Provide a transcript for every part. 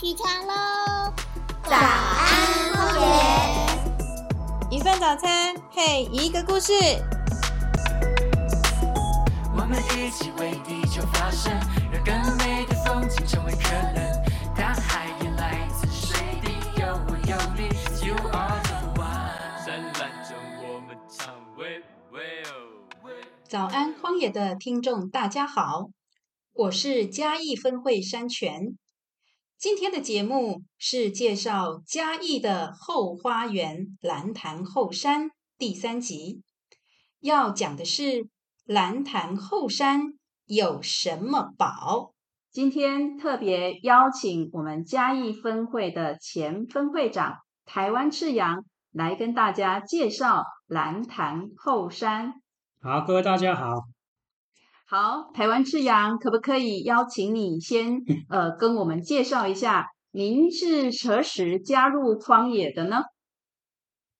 起床喽！早安，荒野。一份早餐配一个故事。我们一起为地球发声，让更美的风景成为可能。大海也来自水滴，有我有你，You are the one。灿烂中我们唱喂喂哦。早安，荒野的听众，大家好，我是嘉义分会山泉。今天的节目是介绍嘉义的后花园蓝潭后山第三集，要讲的是蓝潭后山有什么宝。今天特别邀请我们嘉义分会的前分会长台湾赤阳来跟大家介绍蓝潭后山。好，各位大家好。好，台湾赤阳，可不可以邀请你先呃跟我们介绍一下，您是何时加入荒野的呢？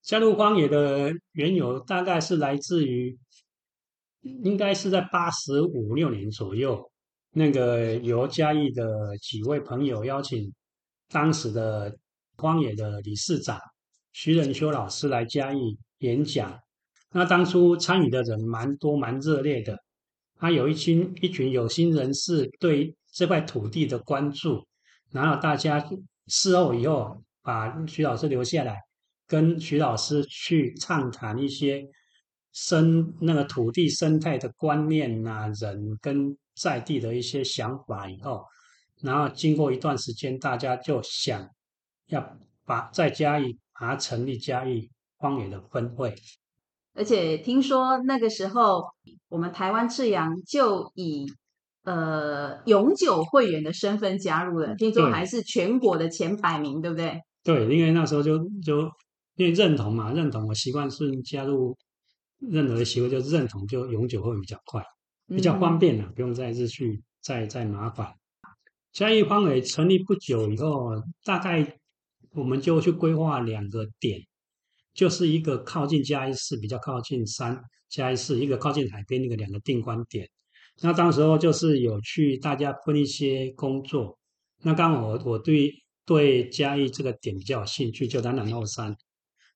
加入荒野的缘由大概是来自于，应该是在八十五六年左右，那个由嘉义的几位朋友邀请当时的荒野的理事长徐仁修老师来嘉义演讲。那当初参与的人蛮多，蛮热烈的。他有一群一群有心人士对这块土地的关注，然后大家事后以后把徐老师留下来，跟徐老师去畅谈一些生那个土地生态的观念呐，人跟在地的一些想法以后，然后经过一段时间，大家就想要把在嘉义把它成立嘉义荒野的分会。而且听说那个时候，我们台湾赤阳就以呃永久会员的身份加入了，听说还是全国的前百名，对不对？对，因为那时候就就因为认同嘛，认同我习惯是加入任何的协会，就是认同就永久会比较快，比较方便了，不用再次去再再麻烦。嘉义荒尾成立不久以后，大概我们就去规划两个点。就是一个靠近嘉义市，比较靠近山嘉义市，一个靠近海边，那个两个定观点。那当时候就是有去大家分一些工作。那刚好我我对对嘉义这个点比较有兴趣，就南南后山。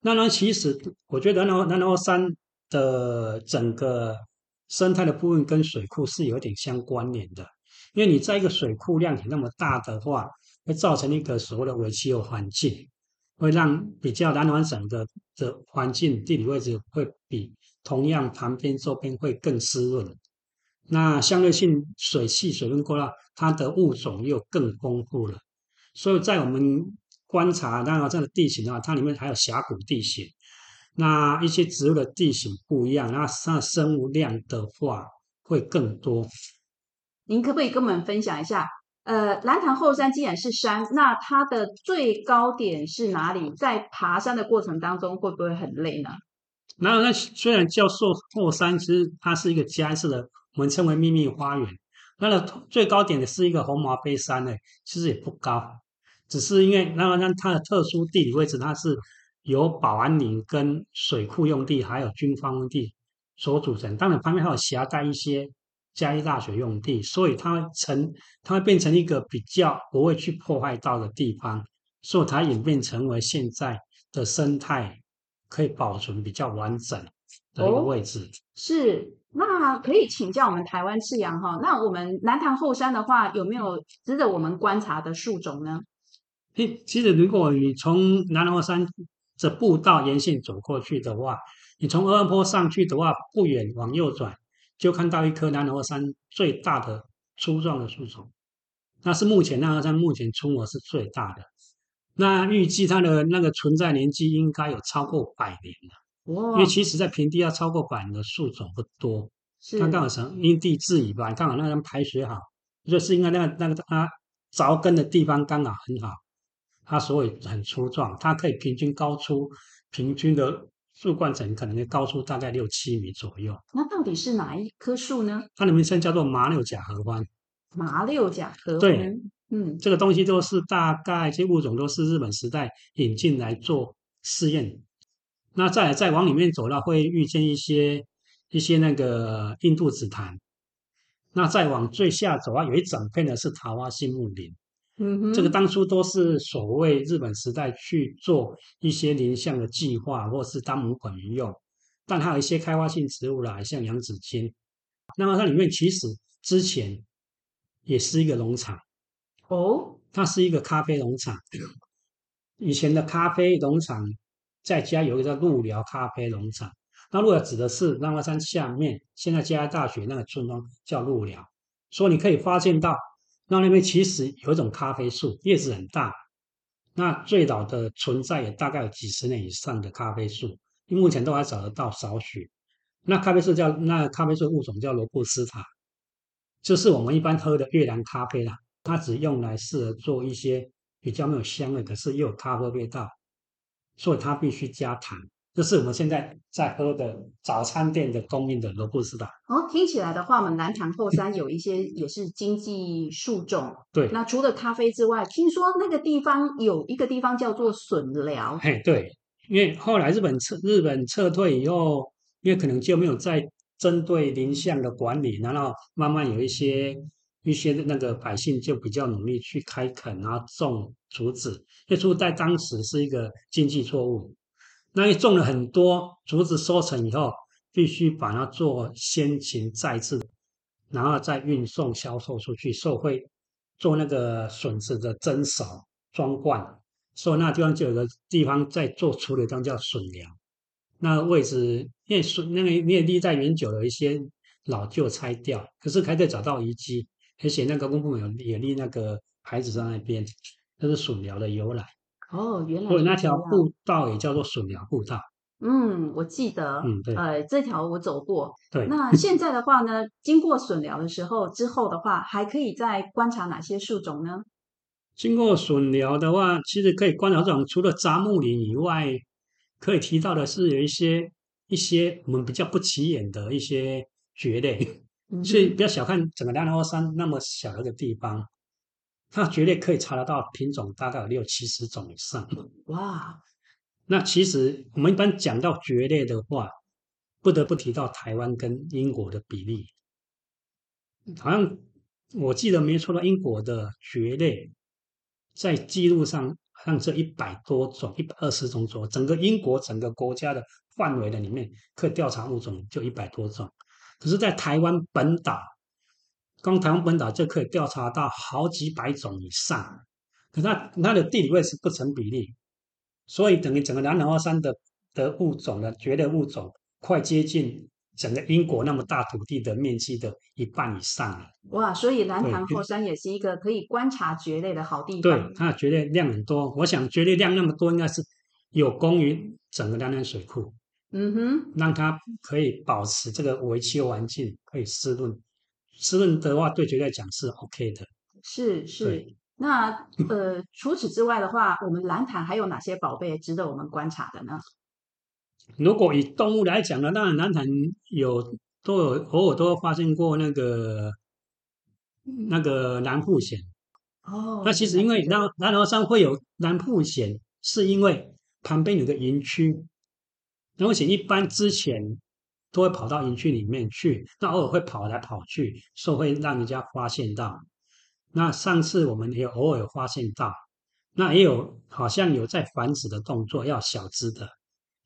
那呢，其实我觉得南南南后山的整个生态的部分跟水库是有点相关联的，因为你在一个水库量体那么大的话，会造成一个所谓的尾气候环境。会让比较南湾省的的环境地理位置会比同样旁边周边会更湿润，那相对性水汽水分过大，它的物种又更丰富了。所以在我们观察南湾这的地形的话，它里面还有峡谷地形，那一些植物的地形不一样，那它生物量的话会更多。您可不可以跟我们分享一下？呃，蓝潭后山既然是山，那它的最高点是哪里？在爬山的过程当中会不会很累呢？然后，那虽然叫做后山，其实它是一个家式的，我们称为秘密花园。那个最高点的是一个红毛背山呢，其实也不高，只是因为那个那它的特殊地理位置，它是由保安林跟水库用地还有军方用地所组成，当然旁边还有狭带一些。嘉义大学用地，所以它会成，它会变成一个比较不会去破坏到的地方，所以它演变成为现在的生态可以保存比较完整的一个位置。是，那可以请教我们台湾赤阳哈，那我们南塘后山的话，有没有值得我们观察的树种呢？嘿，其实如果你从南塘后山这步道沿线走过去的话，你从二坡上去的话，不远往右转。就看到一棵南河山最大的粗壮的树种，那是目前南河山目前出我是最大的。那预计它的那个存在年纪应该有超过百年了。哇！因为其实在平地要超过百年的树种不多。是。它刚好成因地制宜吧，刚好那边排水好，就是应该那个那个它凿根的地方刚好很好，它所以很粗壮，它可以平均高出平均的。树冠层可能会高出大概六七米左右。那到底是哪一棵树呢？它的名称叫做麻六甲合欢。麻六甲合欢。对，嗯，这个东西都是大概这物种都是日本时代引进来做试验。那再再往里面走，呢，会遇见一些一些那个印度紫檀。那再往最下走啊，有一整片的是桃花心木林。这个当初都是所谓日本时代去做一些林相的计划，或是当母本用。但还有一些开发性植物啦，像洋紫荆。那么它里面其实之前也是一个农场，哦，它是一个咖啡农场。以前的咖啡农场在家有一个叫鹿寮咖啡农场，那鹿寮指的是浪花山下面，现在加拿大学那个村庄叫鹿寮。所以你可以发现到，那那边其实有一种咖啡树，叶子很大。那最早的存在也大概有几十年以上的咖啡树，目前都还找得到少许。那咖啡树叫那咖啡树物种叫罗布斯塔，就是我们一般喝的越南咖啡啦。它只用来适合做一些比较没有香味，可是又有咖啡味道，所以它必须加糖。这是我们现在在喝的早餐店的供应的罗布斯塔。哦，听起来的话，我们南塘后山有一些也是经济树种。对，那除了咖啡之外，听说那个地方有一个地方叫做笋寮。嘿，对，因为后来日本撤日本撤退以后，因为可能就没有再针对林相的管理，然后慢慢有一些一些那个百姓就比较努力去开垦，啊种竹子，因为竹子在当时是一个经济作物。那你种了很多竹子收成以后，必须把它做先秦再制，然后再运送销售出去，受会做那个笋子的蒸熟装罐，所以那地方就有个地方在做处理，方叫笋寮。那位置因为笋那个因为立在远久了一些老旧拆掉，可是还可以找到遗迹，而且那个公部门有也立那个牌子在那边，那是笋寮的由来。哦，原来所以那条步道也叫做笋寮步道。嗯，我记得，嗯对呃，这条我走过。对，那现在的话呢，经过笋寮的时候之后的话，还可以再观察哪些树种呢？经过笋寮的话，其实可以观察这种除了杂木林以外，可以提到的是有一些一些我们比较不起眼的一些蕨类，嗯所以不要小看整个南花山那么小的一个地方，它蕨类可以查得到品种大概有六七十种以上。哇，那其实我们一般讲到蕨类的话，不得不提到台湾跟英国的比例。好像我记得没错的，英国的蕨类在记录上好像这一百多种，一百二十种左右。整个英国整个国家的范围的里面，可以调查物种就一百多种。可是，在台湾本岛，光台湾本岛就可以调查到好几百种以上。可它它的地理位置不成比例，所以等于整个南华山的的物种的蕨类物种，快接近整个英国那么大土地的面积的一半以上了。哇，所以南对塘后山也是一个可以观察蕨类的好地方。对，它的蕨类量很多，我想蕨类量那么多，应该是有功于整个南南水库，嗯哼，让它可以保持这个维气候环境可以湿润。湿润的话，对蕨类来讲是 OK 的。是是。那呃，除此之外的话，我们蓝潭还有哪些宝贝值得我们观察的呢？如果以动物来讲呢，当然南坛有都有偶尔都会发现过那个那个蓝腹鹇。哦那其实因为南南华山会有蓝腹鹇，是因为旁边有个营区，蓝腹鹇一般之前都会跑到营区里面去，那偶尔会跑来跑去，所以会让人家发现到。那上次我们也偶尔有发现到，那也有好像有在繁殖的动作，要小只的。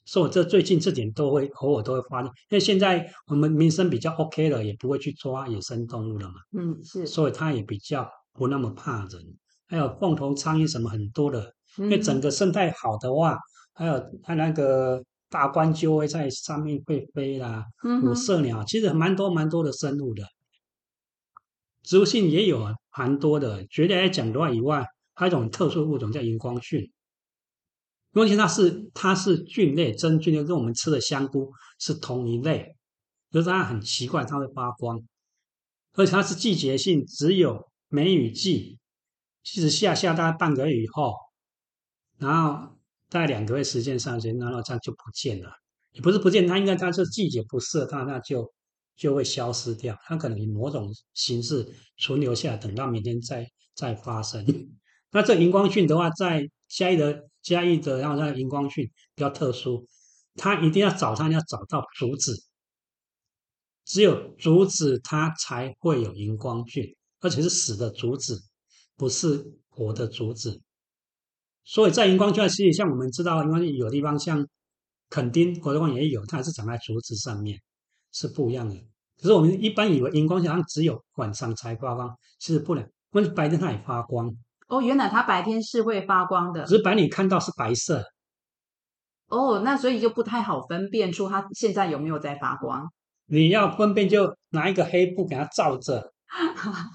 所以我这最近这点都会偶尔都会发现，因为现在我们民生比较 OK 了，也不会去抓野生动物了嘛，嗯是，所以它也比较不那么怕人。还有凤头苍蝇什么很多的，因为整嗯个生态好的话，还有它那个大冠鸠会在上面会飞啦，五嗯哼色鸟其实蛮多蛮多的生物的，植物性也有蛮多的。绝对来讲的话以外，还有一种特殊物种叫荧光菌。因为它是它是菌类，真菌类跟我们吃的香菇是同一类，可是它很奇怪，它会发光，而且它是季节性，只有梅雨季，其实下下大概半个月以后，然后大概两个月时间上去，然后它就不见了。也不是不见，它应该它是季节不适它，那就就会消失掉。它可能以某种形式存留下来，等到明天再再发生。那这荧光菌的话，在嘉义的嘉义的，然后那个荧光菌比较特殊，它一定要找它，要找到竹子，只有竹子它才会有荧光菌，而且是死的竹子，不是活的竹子。所以在荧光圈，其实像我们知道，因为有地方像垦丁、国德光也有，它还是长在竹子上面，是不一样的。可是我们一般以为荧光像只有晚上才发光，其实不能，因为白天它也发光，哦，原来它白天是会发光的只是白你看到是白色。哦，那所以就不太好分辨出它现在有没有在发光。你要分辨，就拿一个黑布给它罩着，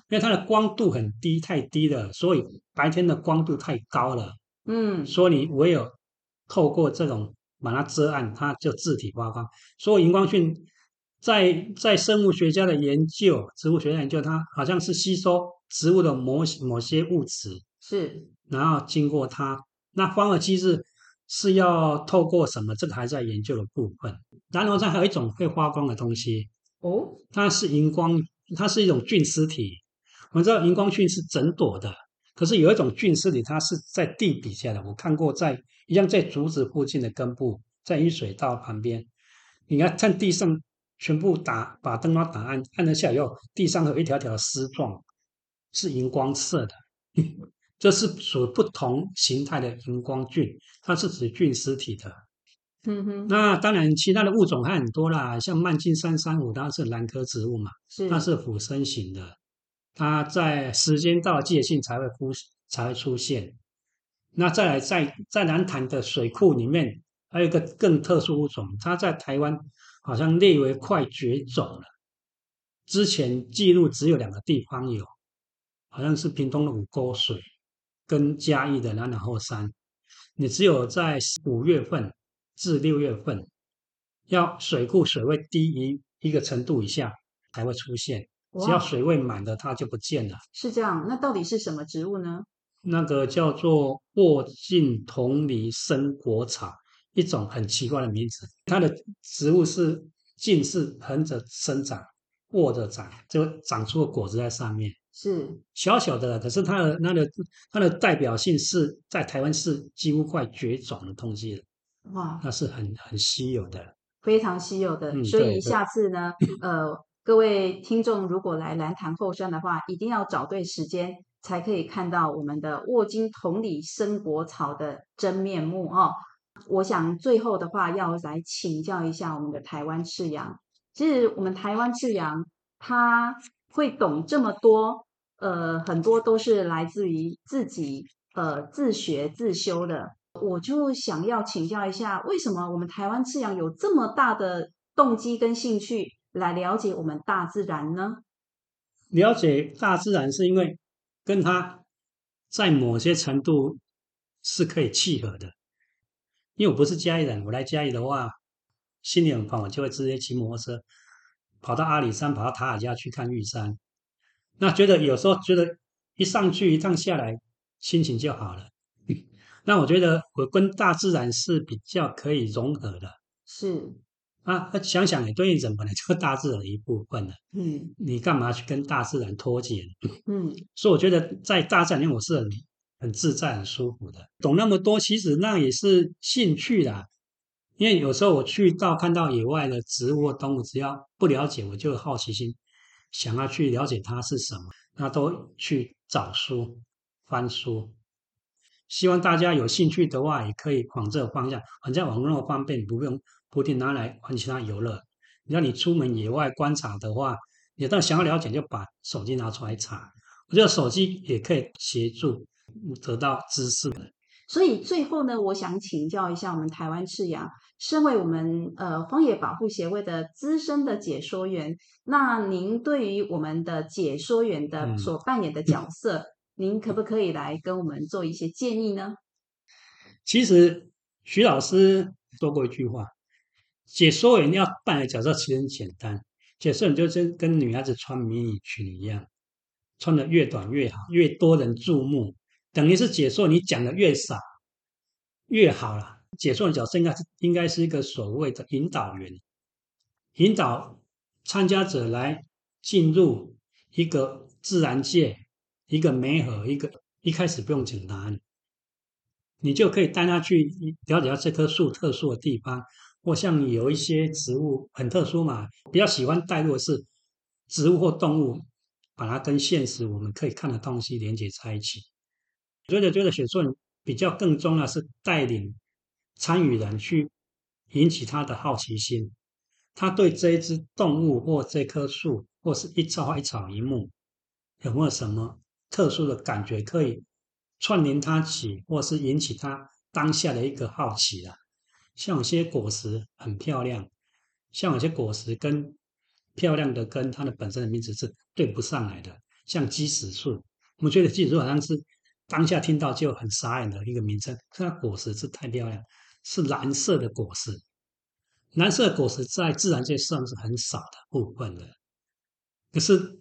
因为它的光度很低，太低了，所以白天的光度太高了，嗯，所以你唯有透过这种把它遮暗，它就自体发光。所以荧光菌在在生物学家的研究，植物学家研究，它好像是吸收植物的某某些物质，是然后经过它，那光的机制是要透过什么？这个还在研究的部分。然后它还有一种会发光的东西，哦，它是荧光，它是一种菌丝体。我们知道荧光菌是整朵的，可是有一种菌丝体，它是在地底下的。我看过在一样在竹子附近的根部，在雨水道旁边，你看在地上全部打把灯光打暗，按了下以后，地上有一条条丝状，是荧光色的。这是属于不同形态的荧光菌，它是指菌丝体的。嗯哼，那当然，其他的物种还很多啦，像曼金三三五，它是兰科植物嘛，是它是腐生型的，它在时间到了季节性才会出才会出现。那再来，在在南坛的水库里面，还有一个更特殊物种，它在台湾好像列为快绝种了。之前记录只有两个地方有，好像是屏东的五沟水跟嘉义的南南后山，你只有在五月份至六月份，要水库水位低于一个程度以下才会出现，只要，水位满了它就不见了。是这样。那到底是什么植物呢？那个叫做沃茎同梨生果草，一种很奇怪的名字。它的植物是茎是横着生长，卧着长，就长出个果子在上面，是小小的，可是它的它的它的代表性是在台湾是几乎快绝种的东西了，哇，那是很很稀有的。非常稀有的。嗯所以下次呢，呃，各位听众如果来蓝潭后山的话，一定要找对时间，才可以看到我们的沃金同里生果草的真面目哦。我想最后的话要来请教一下我们的台湾赤羊。其实我们台湾赤羊它会懂这么多，呃，很多都是来自于自己呃自学自修的。我就想要请教一下，为什么我们台湾赤羊有这么大的动机跟兴趣来了解我们大自然呢？了解大自然是因为跟它在某些程度是可以契合的。因为我不是嘉义人，我来嘉义的话，心里很烦，我就会直接骑摩托车跑到阿里山，跑到塔尔加去看玉山。那觉得有时候觉得一上去一趟下来，心情就好了。那我觉得我跟大自然是比较可以融合的是，啊。那想想也对，人本来就是大自然的一部分了，嗯你干嘛去跟大自然脱节？嗯，所以我觉得在大自然里面我是很很自在、很舒服的。懂那么多，其实那也是兴趣啦。因为有时候我去到看到野外的植物或动物，只要不了解，我就有好奇心，想要去了解它是什么，那都去找书、翻书。希望大家有兴趣的话，也可以往这个方向。反正网络方便，你不用不一定拿来玩其他游乐。你要你出门野外观察的话，你当想要了解，就把手机拿出来查。我觉得手机也可以协助得到知识的。所以最后呢，我想请教一下我们台湾赤羊，身为我们呃荒野保护协会的资深的解说员，那您对于我们的解说员的嗯所扮演的角色，您可不可以来跟我们做一些建议呢？其实徐老师说过一句话：解说员要扮演的角色其实很简单，解说员就跟跟女孩子穿迷你裙一样，穿的越短越好，越多人注目，等于是解说你讲的越少越好啦。解说的角色应该是应该是一个所谓的引导员，引导参加者来进入一个自然界，一个美好，一个一开始不用讲答案。你就可以带他去了解到这棵树特殊的地方，或像有一些植物很特殊嘛，比较喜欢带入的是植物或动物，把它跟现实我们可以看的东西连接在一起。觉得觉得写作比较更重要是带领参与人去引起他的好奇心，他对这一只动物或这棵树或是一草一草一木有没有什么特殊的感觉可以串联他起，或是引起他当下的一个好奇啊？像有些果实很漂亮，像有些果实跟漂亮的跟它的本身的名字是对不上来的，像鸡屎树，我们觉得鸡屎树好像是当下听到就很傻眼的一个名称，它果实是太漂亮，是蓝色的果实，蓝色果实在自然界算是很少的部分的，可是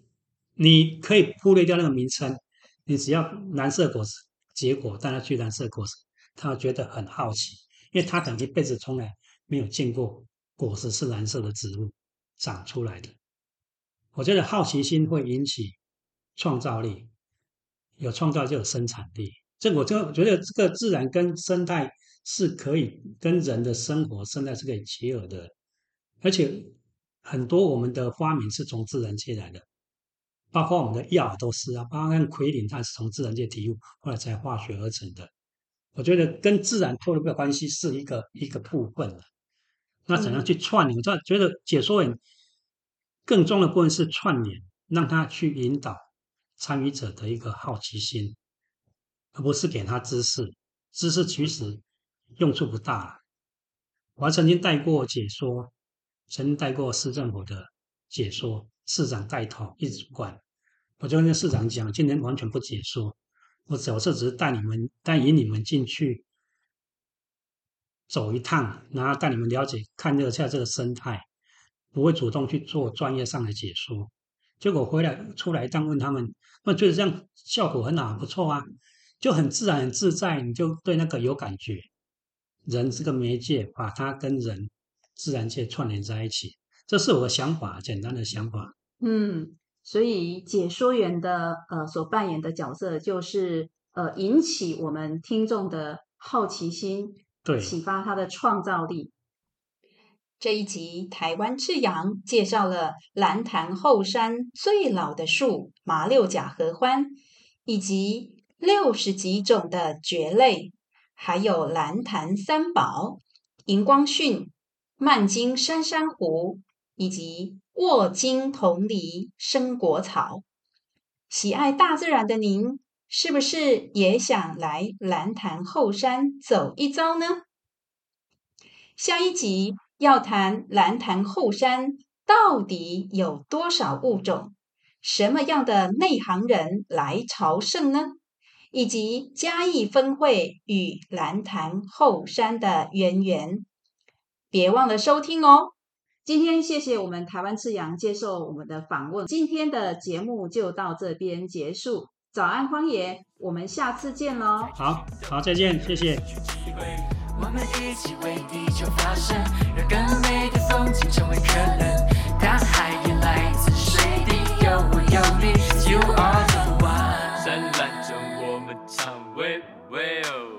你可以忽略掉那个名称，你只要蓝色果实结果带它去蓝色果实，他觉得很好奇，因为他可能一辈子从来没有见过果实是蓝色的植物。长出来的，我觉得好奇心会引起创造力，有创造就有生产力。这我就觉得这个自然跟生态是可以跟人的生活生态是可以结合的，而且很多我们的发明是从自然界来的，包括我们的药都是啊，包括奎林，它是从自然界提物，后来才化学而成的。我觉得跟自然脱离不了关系是一个一个部分了。那怎样去串联？我觉得解说员更重要的部分是串联，让他去引导参与者的一个好奇心，而不是给他知识。知识其实用处不大。我还曾经带过解说，曾经带过市政府的解说，市长带头一直管。我就跟市长讲，今天完全不解说，我角色只是带你们，带引你们进去。走一趟，然后带你们了解、看热下这个生态，不会主动去做专业上的解说。结果回来出来一趟问他们，那觉得这样效果很好，不错啊，就很自然、很自在，你就对那个有感觉。人这个媒介，把它跟人、自然界串联在一起，这是我的想法，简单的想法。嗯，所以解说员的呃所扮演的角色，就是呃引起我们听众的好奇心。对启发他的创造力。这一集台湾赤阳介绍了蓝潭后山最老的树麻六甲合欢，以及六十几种的蕨类，还有蓝潭三宝荧光蕈、曼金山珊瑚，以及卧金桐梨生国草。喜爱大自然的您。是不是也想来蓝潭后山走一遭呢？下一集要谈蓝潭后山到底有多少物种，什么样的内行人来朝圣呢？以及嘉义分会与蓝潭后山的渊源，别忘了收听哦。今天谢谢我们台湾赤阳接受我们的访问，今天的节目就到这边结束。早安，荒野，我们下次见喽！好好，再见，谢谢。我们一起为地球发声，让更美的风景成为可能。大海也来自水滴，有我有你，You are the one。灿烂中我们唱，喂喂哦。